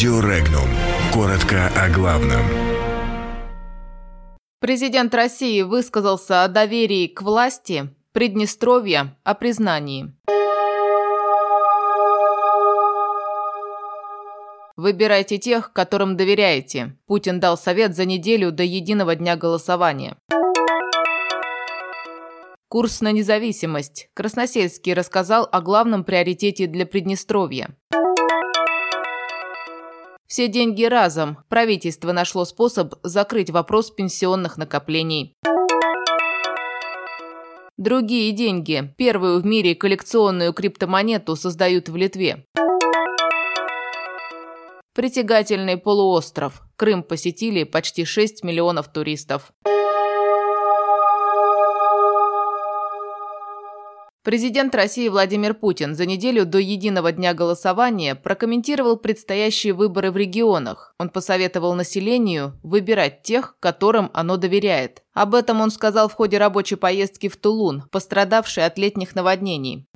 Радио Регнум. Коротко о главном. Президент России высказался о доверии к власти, Приднестровье о признании. Выбирайте тех, которым доверяете. Путин дал совет за неделю до единого дня голосования. Курс на независимость. Красносельский рассказал о главном приоритете для Приднестровья. Все деньги разом. Правительство нашло способ закрыть вопрос пенсионных накоплений. Другие деньги. Первую в мире коллекционную криптомонету создают в Литве. Притягательный полуостров. Крым посетили почти 6 миллионов туристов. Президент России Владимир Путин за неделю до единого дня голосования прокомментировал предстоящие выборы в регионах. Он посоветовал населению выбирать тех, которым оно доверяет. Об этом он сказал в ходе рабочей поездки в Тулун, пострадавшей от летних наводнений.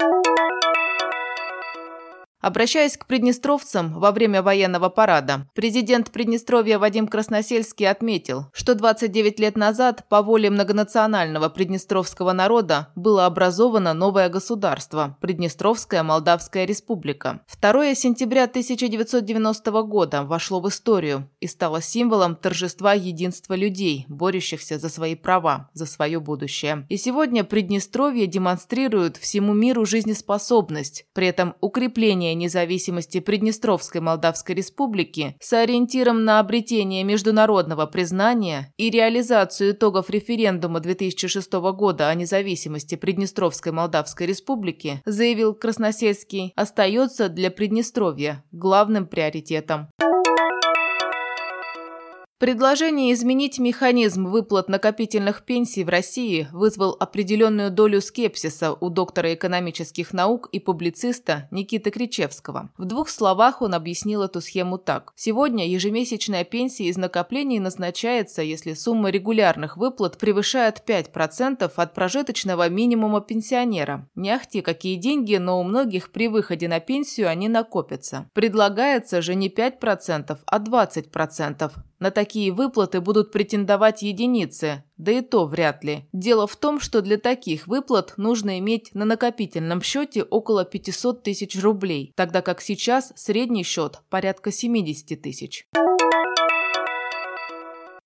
Обращаясь к приднестровцам во время военного парада, президент Приднестровья Вадим Красносельский отметил, что 29 лет назад по воле многонационального приднестровского народа было образовано новое государство – Приднестровская Молдавская Республика. 2 сентября 1990 года вошло в историю и стало символом торжества единства людей, борющихся за свои права, за свое будущее. И сегодня Приднестровье демонстрирует всему миру жизнеспособность, при этом укрепление независимости Приднестровской Молдавской Республики с ориентиром на обретение международного признания и реализацию итогов референдума 2006 года о независимости Приднестровской Молдавской Республики, заявил Красносельский, остается для Приднестровья главным приоритетом. Предложение изменить механизм выплат накопительных пенсий в России вызвал определенную долю скепсиса у доктора экономических наук и публициста Никиты Кричевского. В двух словах он объяснил эту схему так. Сегодня ежемесячная пенсия из накоплений назначается, если сумма регулярных выплат превышает 5% от прожиточного минимума пенсионера. Не ахти какие деньги, но у многих при выходе на пенсию они накопятся. Предлагается же не 5%, а 20%. На такие выплаты будут претендовать единицы, да и то вряд ли. Дело в том, что для таких выплат нужно иметь на накопительном счете около 500 тысяч рублей, тогда как сейчас средний счет порядка 70 тысяч.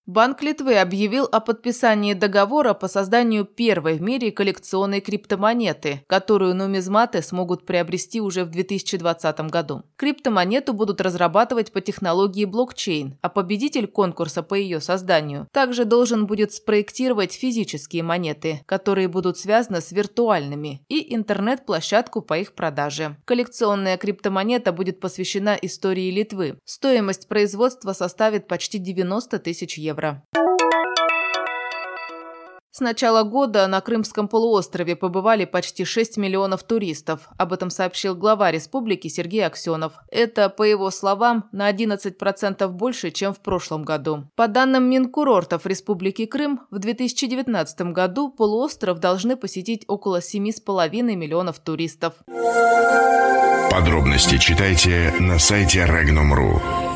Банк Литвы объявил о подписании договора по созданию первой в мире коллекционной криптомонеты, которую нумизматы смогут приобрести уже в 2020 году. Криптомонету будут разрабатывать по технологии блокчейн, а победитель конкурса по ее созданию также должен будет спроектировать физические монеты, которые будут связаны с виртуальными, и интернет-площадку по их продаже. Коллекционная криптомонета будет посвящена истории Литвы. Стоимость производства составит почти 90 тысяч евро евро. С начала года на Крымском полуострове побывали почти 6 миллионов туристов. Об этом сообщил глава республики Сергей Аксенов. Это, по его словам, на 11% больше, чем в прошлом году. По данным Минкурортов Республики Крым, в 2019 году полуостров должны посетить около 7,5 миллионов туристов. Подробности читайте на сайте Regnum.ru.